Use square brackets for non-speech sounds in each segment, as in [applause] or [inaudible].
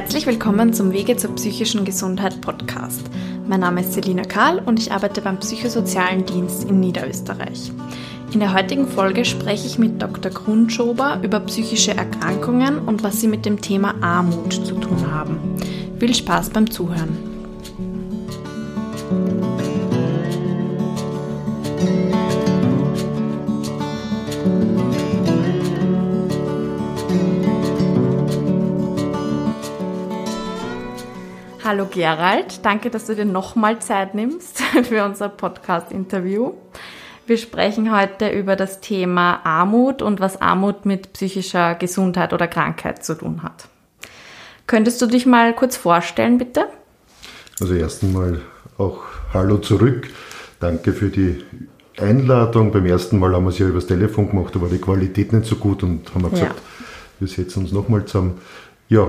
Herzlich willkommen zum Wege zur psychischen Gesundheit Podcast. Mein Name ist Selina Karl und ich arbeite beim Psychosozialen Dienst in Niederösterreich. In der heutigen Folge spreche ich mit Dr. Grundschober über psychische Erkrankungen und was sie mit dem Thema Armut zu tun haben. Viel Spaß beim Zuhören. Hallo Gerald, danke, dass du dir nochmal Zeit nimmst [laughs] für unser Podcast-Interview. Wir sprechen heute über das Thema Armut und was Armut mit psychischer Gesundheit oder Krankheit zu tun hat. Könntest du dich mal kurz vorstellen, bitte? Also erst einmal auch Hallo zurück. Danke für die Einladung. Beim ersten Mal haben wir es ja übers Telefon gemacht, da war die Qualität nicht so gut und haben gesagt, ja. wir setzen uns nochmal zusammen. Ja,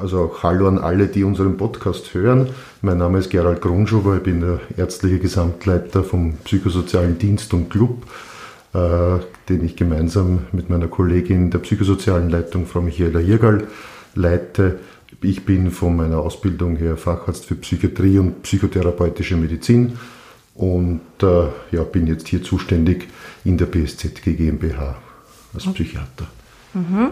also auch Hallo an alle, die unseren Podcast hören. Mein Name ist Gerald Grundschuber, ich bin der ärztliche Gesamtleiter vom Psychosozialen Dienst und Club, äh, den ich gemeinsam mit meiner Kollegin der psychosozialen Leitung, Frau Michaela Hirgal, leite. Ich bin von meiner Ausbildung her Facharzt für Psychiatrie und psychotherapeutische Medizin und äh, ja, bin jetzt hier zuständig in der BSZG GmbH als Psychiater. Mhm.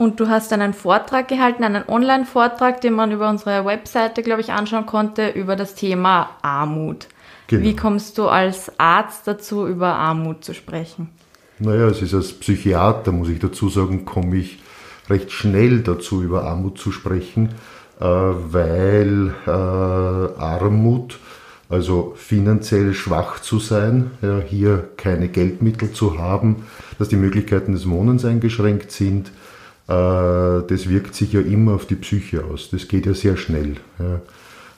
Und du hast dann einen Vortrag gehalten, einen Online-Vortrag, den man über unsere Webseite, glaube ich, anschauen konnte, über das Thema Armut. Genau. Wie kommst du als Arzt dazu, über Armut zu sprechen? Naja, es ist als Psychiater, muss ich dazu sagen, komme ich recht schnell dazu, über Armut zu sprechen, äh, weil äh, Armut, also finanziell schwach zu sein, hier keine Geldmittel zu haben, dass die Möglichkeiten des Wohnens eingeschränkt sind, das wirkt sich ja immer auf die Psyche aus. Das geht ja sehr schnell.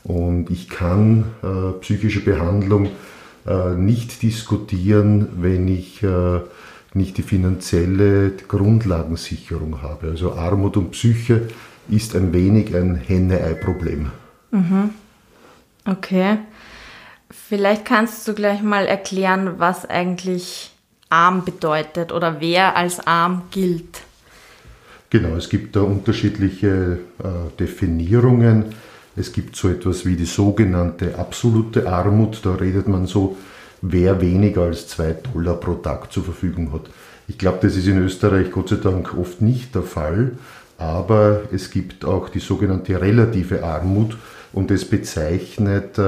Und ich kann äh, psychische Behandlung äh, nicht diskutieren, wenn ich nicht die finanzielle Grundlagensicherung habe. Also Armut und Psyche ist ein wenig ein Henne-Ei-Problem. Mhm. Okay. Vielleicht kannst du gleich mal erklären, was eigentlich arm bedeutet oder wer als arm gilt. Genau, es gibt da unterschiedliche äh, Definierungen. Es gibt so etwas wie die sogenannte absolute Armut. Da redet man so, wer weniger als zwei Dollar pro Tag zur Verfügung hat. Ich glaube, das ist in Österreich Gott sei Dank oft nicht der Fall. Aber es gibt auch die sogenannte relative Armut und es bezeichnet, äh,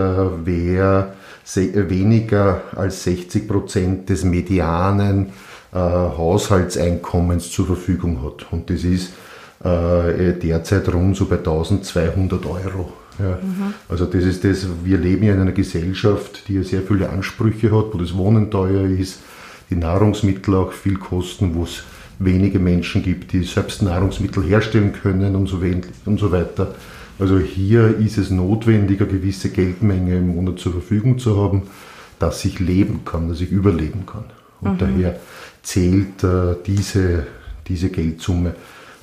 wer weniger als 60 Prozent des Medianen äh, Haushaltseinkommens zur Verfügung hat. Und das ist äh, derzeit rund so bei 1200 Euro. Ja. Mhm. Also das ist das, wir leben ja in einer Gesellschaft, die ja sehr viele Ansprüche hat, wo das Wohnen teuer ist, die Nahrungsmittel auch viel kosten, wo es wenige Menschen gibt, die selbst Nahrungsmittel herstellen können und so, und so weiter. Also hier ist es notwendig, eine gewisse Geldmenge im Monat zur Verfügung zu haben, dass ich leben kann, dass ich überleben kann. Und mhm. daher zählt äh, diese, diese Geldsumme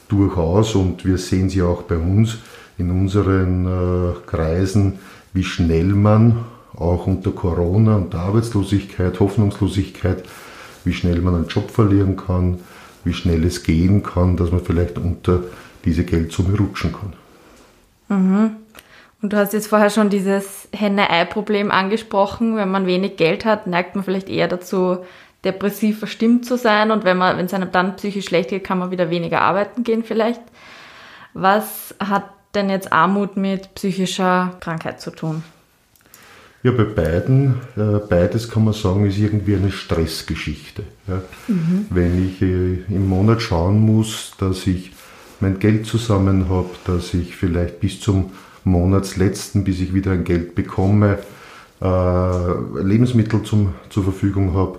durchaus und wir sehen sie auch bei uns in unseren äh, Kreisen, wie schnell man auch unter Corona und Arbeitslosigkeit, Hoffnungslosigkeit, wie schnell man einen Job verlieren kann, wie schnell es gehen kann, dass man vielleicht unter diese Geldsumme rutschen kann. Mhm. Und du hast jetzt vorher schon dieses Henne-Ei-Problem angesprochen. Wenn man wenig Geld hat, neigt man vielleicht eher dazu, depressiv verstimmt zu sein und wenn man, wenn es einem dann psychisch schlecht geht, kann man wieder weniger arbeiten gehen vielleicht. Was hat denn jetzt Armut mit psychischer Krankheit zu tun? Ja, bei beiden, äh, beides kann man sagen, ist irgendwie eine Stressgeschichte. Ja. Mhm. Wenn ich äh, im Monat schauen muss, dass ich mein Geld zusammen habe, dass ich vielleicht bis zum Monatsletzten, bis ich wieder ein Geld bekomme, äh, Lebensmittel zum, zur Verfügung habe,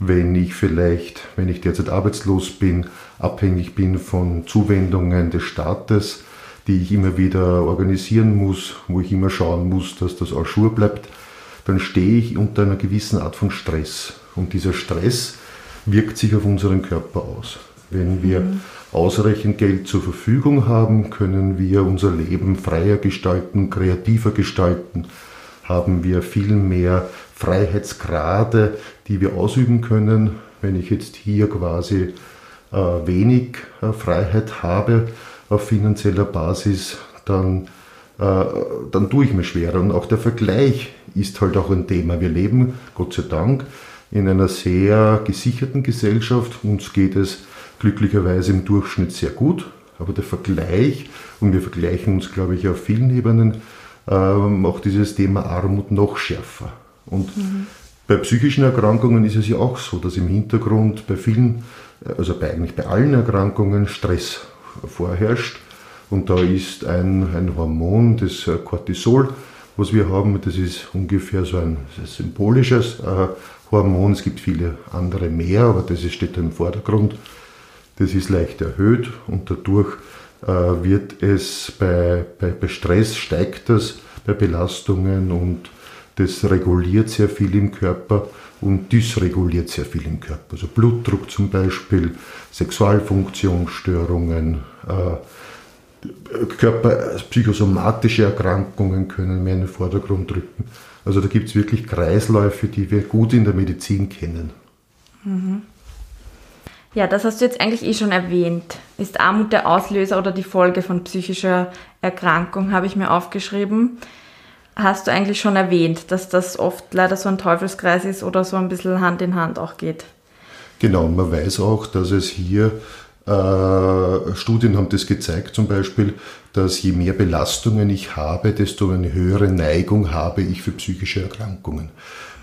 wenn ich vielleicht, wenn ich derzeit arbeitslos bin, abhängig bin von Zuwendungen des Staates, die ich immer wieder organisieren muss, wo ich immer schauen muss, dass das auch Schur bleibt, dann stehe ich unter einer gewissen Art von Stress. Und dieser Stress wirkt sich auf unseren Körper aus. Wenn wir mhm. ausreichend Geld zur Verfügung haben, können wir unser Leben freier gestalten, kreativer gestalten, haben wir viel mehr Freiheitsgrade, die wir ausüben können. Wenn ich jetzt hier quasi äh, wenig äh, Freiheit habe auf finanzieller Basis, dann, äh, dann tue ich mir schwerer. Und auch der Vergleich ist halt auch ein Thema. Wir leben, Gott sei Dank, in einer sehr gesicherten Gesellschaft. Uns geht es glücklicherweise im Durchschnitt sehr gut. Aber der Vergleich, und wir vergleichen uns, glaube ich, auf vielen Ebenen, äh, macht dieses Thema Armut noch schärfer. Und mhm. bei psychischen Erkrankungen ist es ja auch so, dass im Hintergrund bei vielen, also bei, eigentlich bei allen Erkrankungen Stress vorherrscht. Und da ist ein, ein Hormon, das Cortisol, was wir haben, das ist ungefähr so ein symbolisches äh, Hormon. Es gibt viele andere mehr, aber das steht im Vordergrund. Das ist leicht erhöht und dadurch äh, wird es bei, bei, bei Stress steigt das, bei Belastungen und das reguliert sehr viel im Körper und dysreguliert sehr viel im Körper. Also Blutdruck zum Beispiel, Sexualfunktionsstörungen, äh, Körper, psychosomatische Erkrankungen können mehr in den Vordergrund rücken. Also da gibt es wirklich Kreisläufe, die wir gut in der Medizin kennen. Mhm. Ja, das hast du jetzt eigentlich eh schon erwähnt. Ist Armut der Auslöser oder die Folge von psychischer Erkrankung, habe ich mir aufgeschrieben. Hast du eigentlich schon erwähnt, dass das oft leider so ein Teufelskreis ist oder so ein bisschen Hand in Hand auch geht? Genau, man weiß auch, dass es hier äh, Studien haben das gezeigt zum Beispiel, dass je mehr Belastungen ich habe, desto eine höhere Neigung habe ich für psychische Erkrankungen.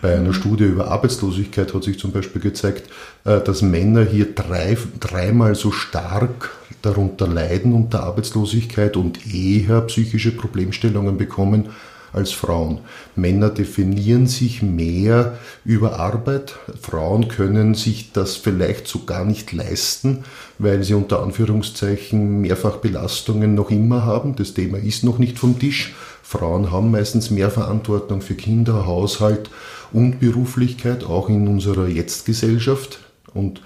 Bei einer Studie über Arbeitslosigkeit hat sich zum Beispiel gezeigt, äh, dass Männer hier drei, dreimal so stark darunter leiden unter Arbeitslosigkeit und eher psychische Problemstellungen bekommen als Frauen. Männer definieren sich mehr über Arbeit. Frauen können sich das vielleicht so gar nicht leisten, weil sie unter Anführungszeichen Mehrfachbelastungen noch immer haben. Das Thema ist noch nicht vom Tisch. Frauen haben meistens mehr Verantwortung für Kinder, Haushalt und Beruflichkeit, auch in unserer Jetztgesellschaft. Und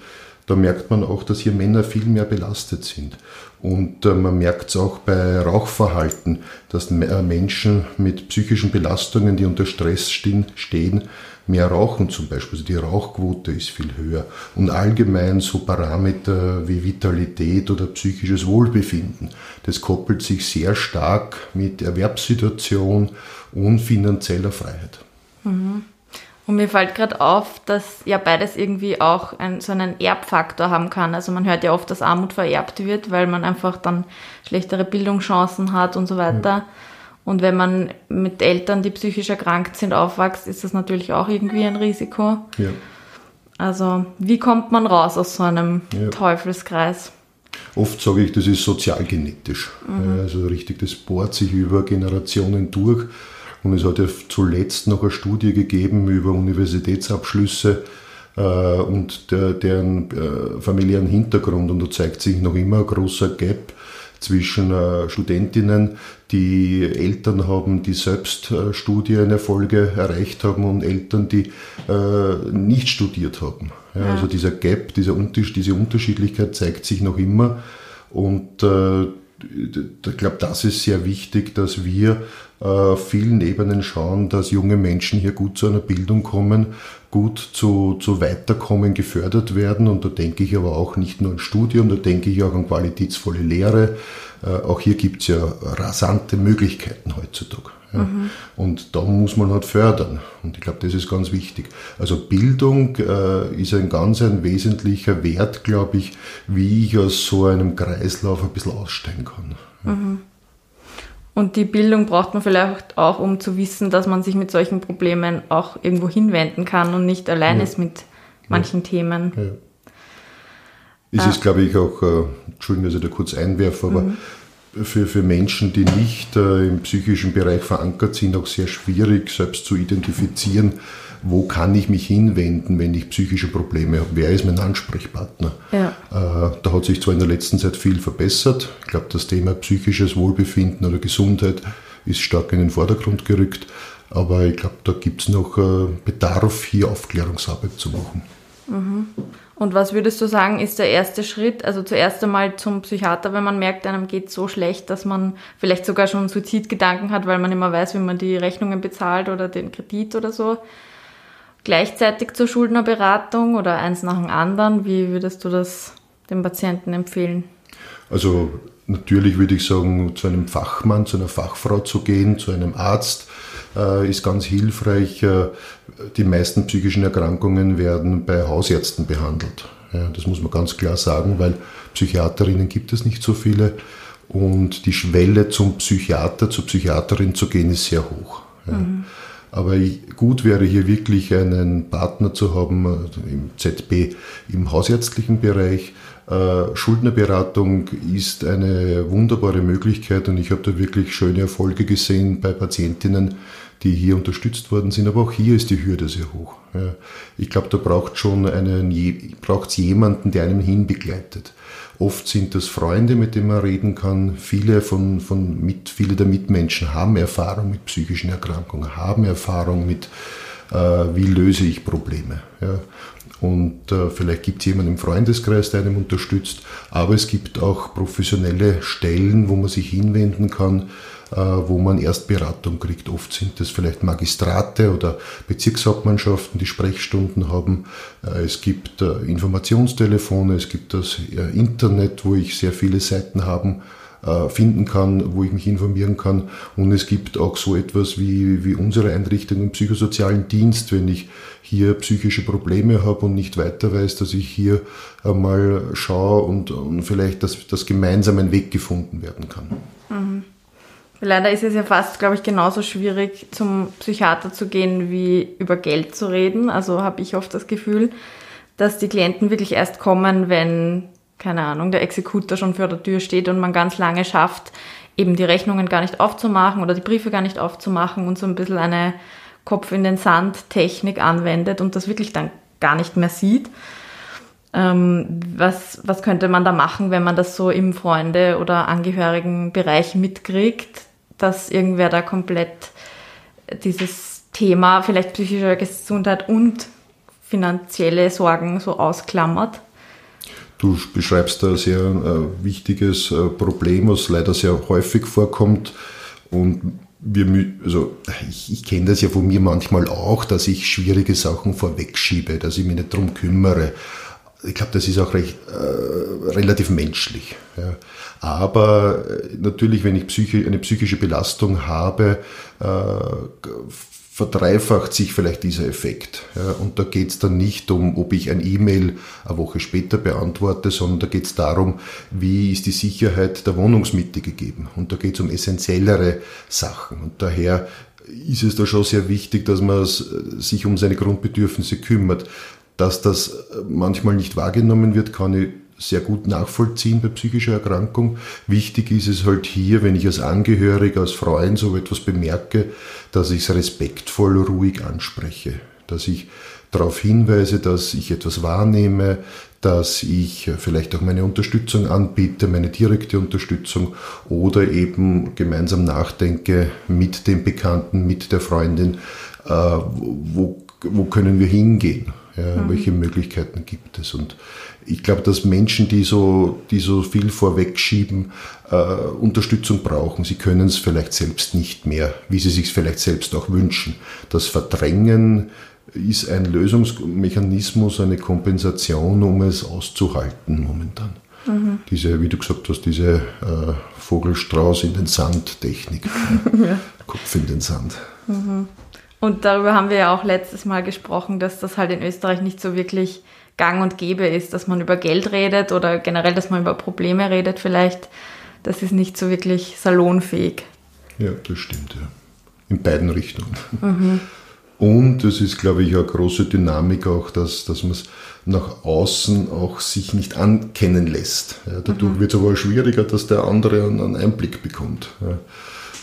da merkt man auch, dass hier Männer viel mehr belastet sind. Und äh, man merkt es auch bei Rauchverhalten, dass äh, Menschen mit psychischen Belastungen, die unter Stress stehen, stehen, mehr rauchen zum Beispiel. Also die Rauchquote ist viel höher. Und allgemein so Parameter wie Vitalität oder psychisches Wohlbefinden. Das koppelt sich sehr stark mit Erwerbssituation und finanzieller Freiheit. Mhm. Und mir fällt gerade auf, dass ja beides irgendwie auch ein, so einen Erbfaktor haben kann. Also man hört ja oft, dass Armut vererbt wird, weil man einfach dann schlechtere Bildungschancen hat und so weiter. Ja. Und wenn man mit Eltern, die psychisch erkrankt sind, aufwächst, ist das natürlich auch irgendwie ein Risiko. Ja. Also wie kommt man raus aus so einem ja. Teufelskreis? Oft sage ich, das ist sozialgenetisch. Mhm. Also richtig, das bohrt sich über Generationen durch. Und es hat ja zuletzt noch eine Studie gegeben über Universitätsabschlüsse äh, und der, deren äh, familiären Hintergrund. Und da zeigt sich noch immer ein großer Gap zwischen äh, Studentinnen, die Eltern haben, die selbst äh, Studienerfolge erreicht haben und Eltern, die äh, nicht studiert haben. Ja. Also dieser Gap, dieser Unterschied, diese Unterschiedlichkeit zeigt sich noch immer. Und äh, ich glaube, das ist sehr wichtig, dass wir äh, vielen Ebenen schauen, dass junge Menschen hier gut zu einer Bildung kommen, gut zu, zu Weiterkommen gefördert werden. Und da denke ich aber auch nicht nur an Studium, da denke ich auch an qualitätsvolle Lehre. Äh, auch hier gibt es ja rasante Möglichkeiten heutzutage. Ja. Mhm. Und da muss man halt fördern. Und ich glaube, das ist ganz wichtig. Also Bildung äh, ist ein ganz ein wesentlicher Wert, glaube ich, wie ich aus so einem Kreislauf ein bisschen aussteigen kann. Mhm. Und die Bildung braucht man vielleicht auch, um zu wissen, dass man sich mit solchen Problemen auch irgendwo hinwenden kann und nicht allein ja. ist mit manchen Themen. Es ah. ist, glaube ich, auch, äh, Entschuldigung, dass ich da kurz einwerfe, aber mhm für, für Menschen, die nicht äh, im psychischen Bereich verankert sind, auch sehr schwierig, selbst zu identifizieren, wo kann ich mich hinwenden, wenn ich psychische Probleme habe, wer ist mein Ansprechpartner. Ja. Äh, da hat sich zwar in der letzten Zeit viel verbessert, ich glaube, das Thema psychisches Wohlbefinden oder Gesundheit ist stark in den Vordergrund gerückt, aber ich glaube, da gibt es noch äh, Bedarf, hier Aufklärungsarbeit zu machen. Mhm. Und was würdest du sagen, ist der erste Schritt? Also zuerst einmal zum Psychiater, wenn man merkt, einem geht so schlecht, dass man vielleicht sogar schon Suizidgedanken hat, weil man immer weiß, wie man die Rechnungen bezahlt oder den Kredit oder so. Gleichzeitig zur Schuldnerberatung oder eins nach dem anderen. Wie würdest du das dem Patienten empfehlen? Also natürlich würde ich sagen, zu einem Fachmann, zu einer Fachfrau zu gehen, zu einem Arzt, äh, ist ganz hilfreich. Äh, die meisten psychischen Erkrankungen werden bei Hausärzten behandelt. Ja, das muss man ganz klar sagen, weil Psychiaterinnen gibt es nicht so viele und die Schwelle zum Psychiater, zur Psychiaterin zu gehen, ist sehr hoch. Ja. Mhm. Aber gut wäre hier wirklich einen Partner zu haben also im ZB im hausärztlichen Bereich. Äh, Schuldnerberatung ist eine wunderbare Möglichkeit und ich habe da wirklich schöne Erfolge gesehen bei Patientinnen, die hier unterstützt worden sind. Aber auch hier ist die Hürde sehr hoch. Ich glaube, da braucht schon einen, braucht jemanden, der einen hinbegleitet. Oft sind das Freunde, mit denen man reden kann. Viele, von, von mit, viele der Mitmenschen haben Erfahrung mit psychischen Erkrankungen, haben Erfahrung mit, äh, wie löse ich Probleme. Ja. Und äh, vielleicht gibt es jemanden im Freundeskreis, der einem unterstützt. Aber es gibt auch professionelle Stellen, wo man sich hinwenden kann, äh, wo man erst Beratung kriegt. Oft sind das vielleicht Magistrate oder Bezirkshauptmannschaften, die Sprechstunden haben. Äh, es gibt äh, Informationstelefone, es gibt das Internet, wo ich sehr viele Seiten haben finden kann, wo ich mich informieren kann. Und es gibt auch so etwas wie, wie unsere Einrichtung im psychosozialen Dienst, wenn ich hier psychische Probleme habe und nicht weiter weiß, dass ich hier einmal schaue und, und vielleicht das, das gemeinsam ein Weg gefunden werden kann. Mhm. Leider ist es ja fast, glaube ich, genauso schwierig, zum Psychiater zu gehen, wie über Geld zu reden. Also habe ich oft das Gefühl, dass die Klienten wirklich erst kommen, wenn, keine Ahnung, der Exekutor schon vor der Tür steht und man ganz lange schafft, eben die Rechnungen gar nicht aufzumachen oder die Briefe gar nicht aufzumachen und so ein bisschen eine Kopf in den Sand Technik anwendet und das wirklich dann gar nicht mehr sieht. Ähm, was, was könnte man da machen, wenn man das so im Freunde- oder Angehörigenbereich mitkriegt, dass irgendwer da komplett dieses Thema vielleicht psychische Gesundheit und finanzielle Sorgen so ausklammert. Du beschreibst da sehr äh, wichtiges äh, Problem, was leider sehr häufig vorkommt. Und wir, also ich, ich kenne das ja von mir manchmal auch, dass ich schwierige Sachen vorwegschiebe, dass ich mich nicht darum kümmere. Ich glaube, das ist auch recht, äh, relativ menschlich. Ja. Aber äh, natürlich, wenn ich psychi eine psychische Belastung habe, äh, verdreifacht sich vielleicht dieser Effekt. Ja, und da geht es dann nicht um, ob ich ein E-Mail eine Woche später beantworte, sondern da geht es darum, wie ist die Sicherheit der Wohnungsmitte gegeben. Und da geht es um essentiellere Sachen. Und daher ist es da schon sehr wichtig, dass man sich um seine Grundbedürfnisse kümmert. Dass das manchmal nicht wahrgenommen wird, kann ich sehr gut nachvollziehen bei psychischer Erkrankung. Wichtig ist es halt hier, wenn ich als Angehöriger, als Freund so etwas bemerke, dass ich es respektvoll, ruhig anspreche. Dass ich darauf hinweise, dass ich etwas wahrnehme, dass ich vielleicht auch meine Unterstützung anbiete, meine direkte Unterstützung oder eben gemeinsam nachdenke mit dem Bekannten, mit der Freundin, äh, wo, wo können wir hingehen, ja, mhm. welche Möglichkeiten gibt es. Und ich glaube, dass Menschen, die so, die so viel vorwegschieben, äh, Unterstützung brauchen. Sie können es vielleicht selbst nicht mehr, wie sie sich vielleicht selbst auch wünschen. Das Verdrängen ist ein Lösungsmechanismus, eine Kompensation, um es auszuhalten momentan. Mhm. Diese, wie du gesagt hast, diese äh, Vogelstrauß in den Sand Technik. [laughs] ja. Kopf in den Sand. Mhm. Und darüber haben wir ja auch letztes Mal gesprochen, dass das halt in Österreich nicht so wirklich gang und gäbe ist, dass man über Geld redet oder generell, dass man über Probleme redet vielleicht. Das ist nicht so wirklich salonfähig. Ja, das stimmt, ja. In beiden Richtungen. Mhm. Und es ist, glaube ich, eine große Dynamik auch, dass, dass man es nach außen auch sich nicht ankennen lässt. Ja, dadurch mhm. wird es aber schwieriger, dass der andere einen Einblick bekommt. Ja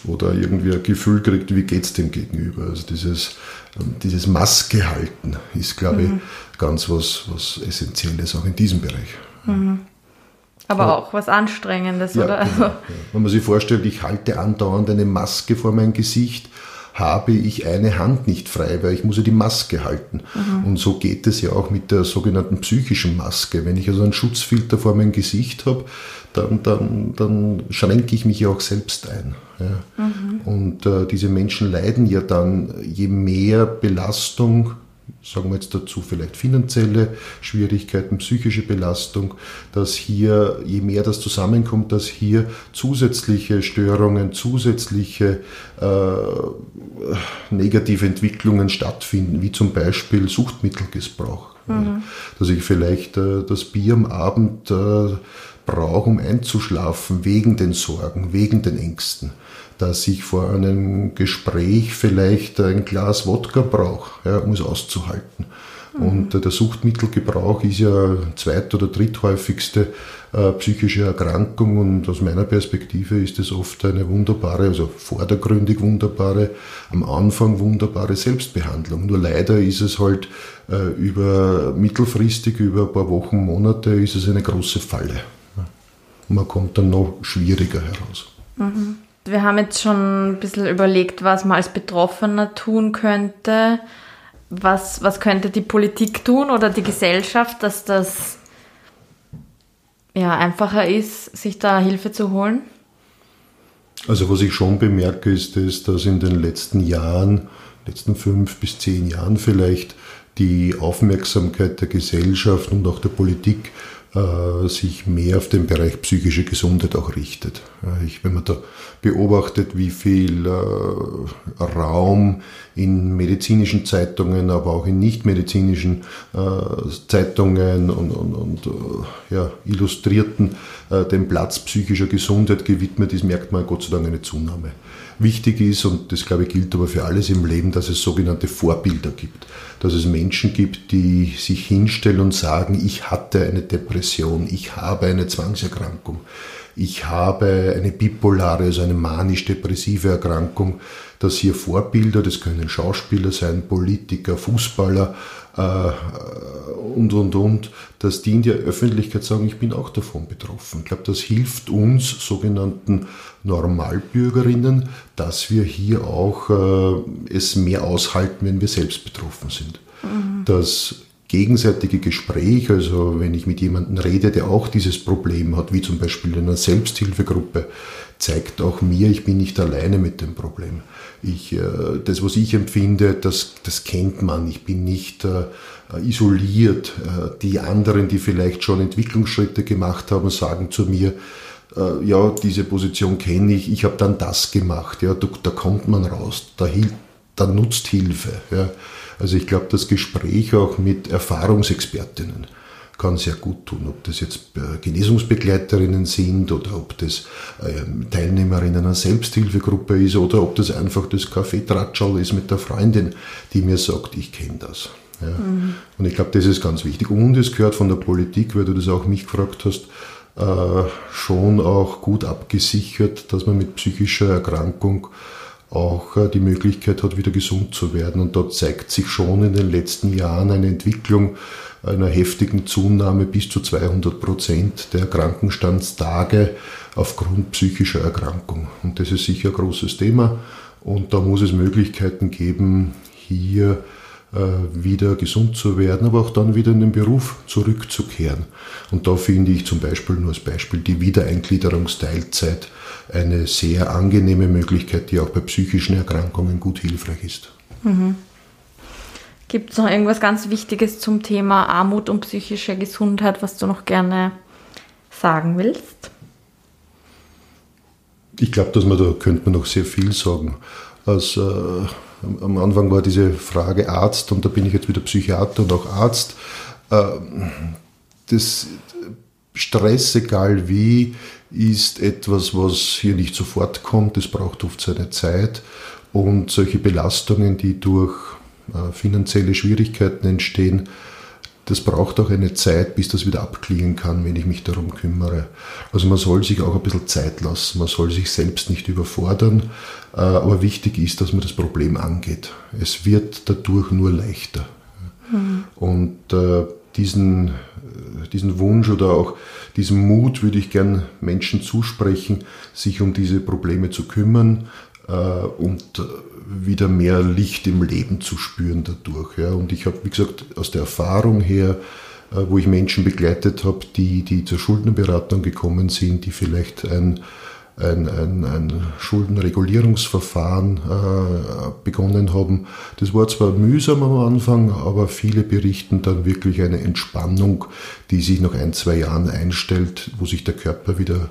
oder irgendwie ein Gefühl kriegt, wie geht es dem gegenüber. Also dieses, ähm, dieses Maske halten ist, glaube mhm. ich, ganz was, was Essentielles auch in diesem Bereich. Mhm. Aber ja. auch was Anstrengendes, ja, oder? Genau, [laughs] ja. Wenn man sich vorstellt, ich halte andauernd eine Maske vor mein Gesicht, habe ich eine Hand nicht frei, weil ich muss ja die Maske halten. Mhm. Und so geht es ja auch mit der sogenannten psychischen Maske. Wenn ich also einen Schutzfilter vor mein Gesicht habe, dann, dann, dann schränke ich mich ja auch selbst ein. Ja. Mhm. Und äh, diese Menschen leiden ja dann, je mehr Belastung sagen wir jetzt dazu vielleicht finanzielle Schwierigkeiten, psychische Belastung, dass hier, je mehr das zusammenkommt, dass hier zusätzliche Störungen, zusätzliche äh, negative Entwicklungen stattfinden, wie zum Beispiel Suchtmittelgebrauch. Mhm. Dass ich vielleicht äh, das Bier am Abend äh, brauche, um einzuschlafen, wegen den Sorgen, wegen den Ängsten dass ich vor einem Gespräch vielleicht ein Glas Wodka brauche, ja, um es auszuhalten. Mhm. Und äh, der Suchtmittelgebrauch ist ja zweit- oder dritthäufigste äh, psychische Erkrankung und aus meiner Perspektive ist es oft eine wunderbare, also vordergründig wunderbare, am Anfang wunderbare Selbstbehandlung. Nur leider ist es halt äh, über mittelfristig, über ein paar Wochen, Monate, ist es eine große Falle. Man kommt dann noch schwieriger heraus. Mhm. Wir haben jetzt schon ein bisschen überlegt, was man als Betroffener tun könnte. Was, was könnte die Politik tun oder die Gesellschaft, dass das ja, einfacher ist, sich da Hilfe zu holen? Also was ich schon bemerke, ist, ist dass in den letzten Jahren, letzten fünf bis zehn Jahren vielleicht, die Aufmerksamkeit der Gesellschaft und auch der Politik sich mehr auf den Bereich psychische Gesundheit auch richtet. Ich, wenn man da beobachtet, wie viel äh, Raum in medizinischen Zeitungen, aber auch in nichtmedizinischen äh, Zeitungen und, und, und äh, ja, Illustrierten äh, dem Platz psychischer Gesundheit gewidmet ist, merkt man Gott sei Dank eine Zunahme. Wichtig ist, und das glaube ich gilt aber für alles im Leben, dass es sogenannte Vorbilder gibt. Dass es Menschen gibt, die sich hinstellen und sagen, ich hatte eine Depression, ich habe eine Zwangserkrankung, ich habe eine bipolare, also eine manisch-depressive Erkrankung, dass hier Vorbilder, das können Schauspieler sein, Politiker, Fußballer, äh, und, und, und, dass die in der Öffentlichkeit sagen, ich bin auch davon betroffen. Ich glaube, das hilft uns sogenannten Normalbürgerinnen, dass wir hier auch äh, es mehr aushalten, wenn wir selbst betroffen sind. Mhm. Das gegenseitige Gespräch, also wenn ich mit jemandem rede, der auch dieses Problem hat, wie zum Beispiel in einer Selbsthilfegruppe, zeigt auch mir, ich bin nicht alleine mit dem Problem. Ich, äh, das, was ich empfinde, das, das kennt man. Ich bin nicht äh, isoliert. Äh, die anderen, die vielleicht schon Entwicklungsschritte gemacht haben, sagen zu mir, ja, diese Position kenne ich, ich habe dann das gemacht. Ja, da, da kommt man raus, da, da nutzt Hilfe. Ja. Also ich glaube, das Gespräch auch mit Erfahrungsexpertinnen, kann sehr gut tun. Ob das jetzt äh, Genesungsbegleiterinnen sind oder ob das ähm, Teilnehmerinnen einer Selbsthilfegruppe ist oder ob das einfach das Kaffeetratschall ist mit der Freundin, die mir sagt, ich kenne das. Ja. Mhm. Und ich glaube, das ist ganz wichtig. Und es gehört von der Politik, weil du das auch mich gefragt hast, äh, schon auch gut abgesichert, dass man mit psychischer Erkrankung auch äh, die Möglichkeit hat, wieder gesund zu werden. Und da zeigt sich schon in den letzten Jahren eine Entwicklung, einer heftigen Zunahme bis zu 200 Prozent der Krankenstandstage aufgrund psychischer Erkrankung. Und das ist sicher ein großes Thema. Und da muss es Möglichkeiten geben, hier wieder gesund zu werden, aber auch dann wieder in den Beruf zurückzukehren. Und da finde ich zum Beispiel nur als Beispiel die Wiedereingliederungsteilzeit eine sehr angenehme Möglichkeit, die auch bei psychischen Erkrankungen gut hilfreich ist. Mhm. Gibt es noch irgendwas ganz Wichtiges zum Thema Armut und psychische Gesundheit, was du noch gerne sagen willst? Ich glaube, dass man da könnte man noch sehr viel sagen. Also, äh, am Anfang war diese Frage Arzt und da bin ich jetzt wieder Psychiater und auch Arzt. Äh, das Stress, egal wie, ist etwas, was hier nicht sofort kommt. Es braucht oft seine Zeit und solche Belastungen, die durch äh, finanzielle Schwierigkeiten entstehen, das braucht auch eine Zeit, bis das wieder abklingen kann, wenn ich mich darum kümmere. Also man soll sich auch ein bisschen Zeit lassen, man soll sich selbst nicht überfordern, äh, aber wichtig ist, dass man das Problem angeht. Es wird dadurch nur leichter. Mhm. Und äh, diesen, diesen Wunsch oder auch diesen Mut würde ich gern Menschen zusprechen, sich um diese Probleme zu kümmern und wieder mehr Licht im Leben zu spüren dadurch. Ja. Und ich habe, wie gesagt, aus der Erfahrung her, äh, wo ich Menschen begleitet habe, die, die zur Schuldnerberatung gekommen sind, die vielleicht ein, ein, ein, ein Schuldenregulierungsverfahren äh, begonnen haben. Das war zwar mühsam am Anfang, aber viele berichten dann wirklich eine Entspannung, die sich nach ein, zwei Jahren einstellt, wo sich der Körper wieder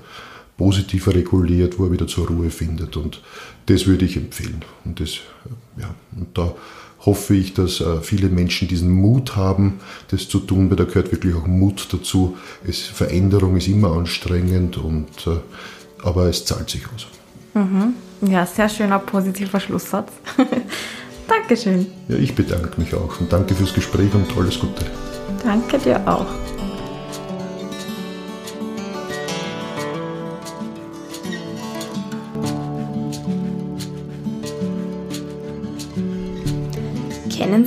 positiver reguliert, wo er wieder zur Ruhe findet. Und das würde ich empfehlen. Und, das, ja, und da hoffe ich, dass äh, viele Menschen diesen Mut haben, das zu tun, weil da gehört wirklich auch Mut dazu. Es, Veränderung ist immer anstrengend, und, äh, aber es zahlt sich aus. Mhm. Ja, sehr schöner positiver Schlusssatz. [laughs] Dankeschön. Ja, ich bedanke mich auch und danke fürs Gespräch und alles Gute. Danke dir auch.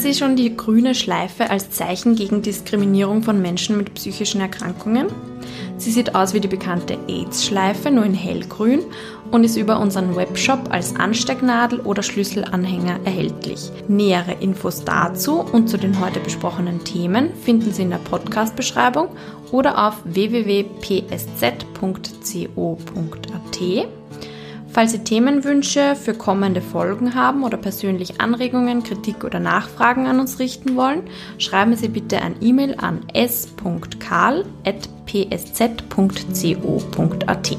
Sie schon die grüne Schleife als Zeichen gegen Diskriminierung von Menschen mit psychischen Erkrankungen? Sie sieht aus wie die bekannte AIDS-Schleife, nur in hellgrün und ist über unseren Webshop als Anstecknadel oder Schlüsselanhänger erhältlich. Nähere Infos dazu und zu den heute besprochenen Themen finden Sie in der Podcast-Beschreibung oder auf www.psz.co.at. Falls Sie Themenwünsche für kommende Folgen haben oder persönlich Anregungen, Kritik oder Nachfragen an uns richten wollen, schreiben Sie bitte ein E-Mail an s.karl.psz.co.at.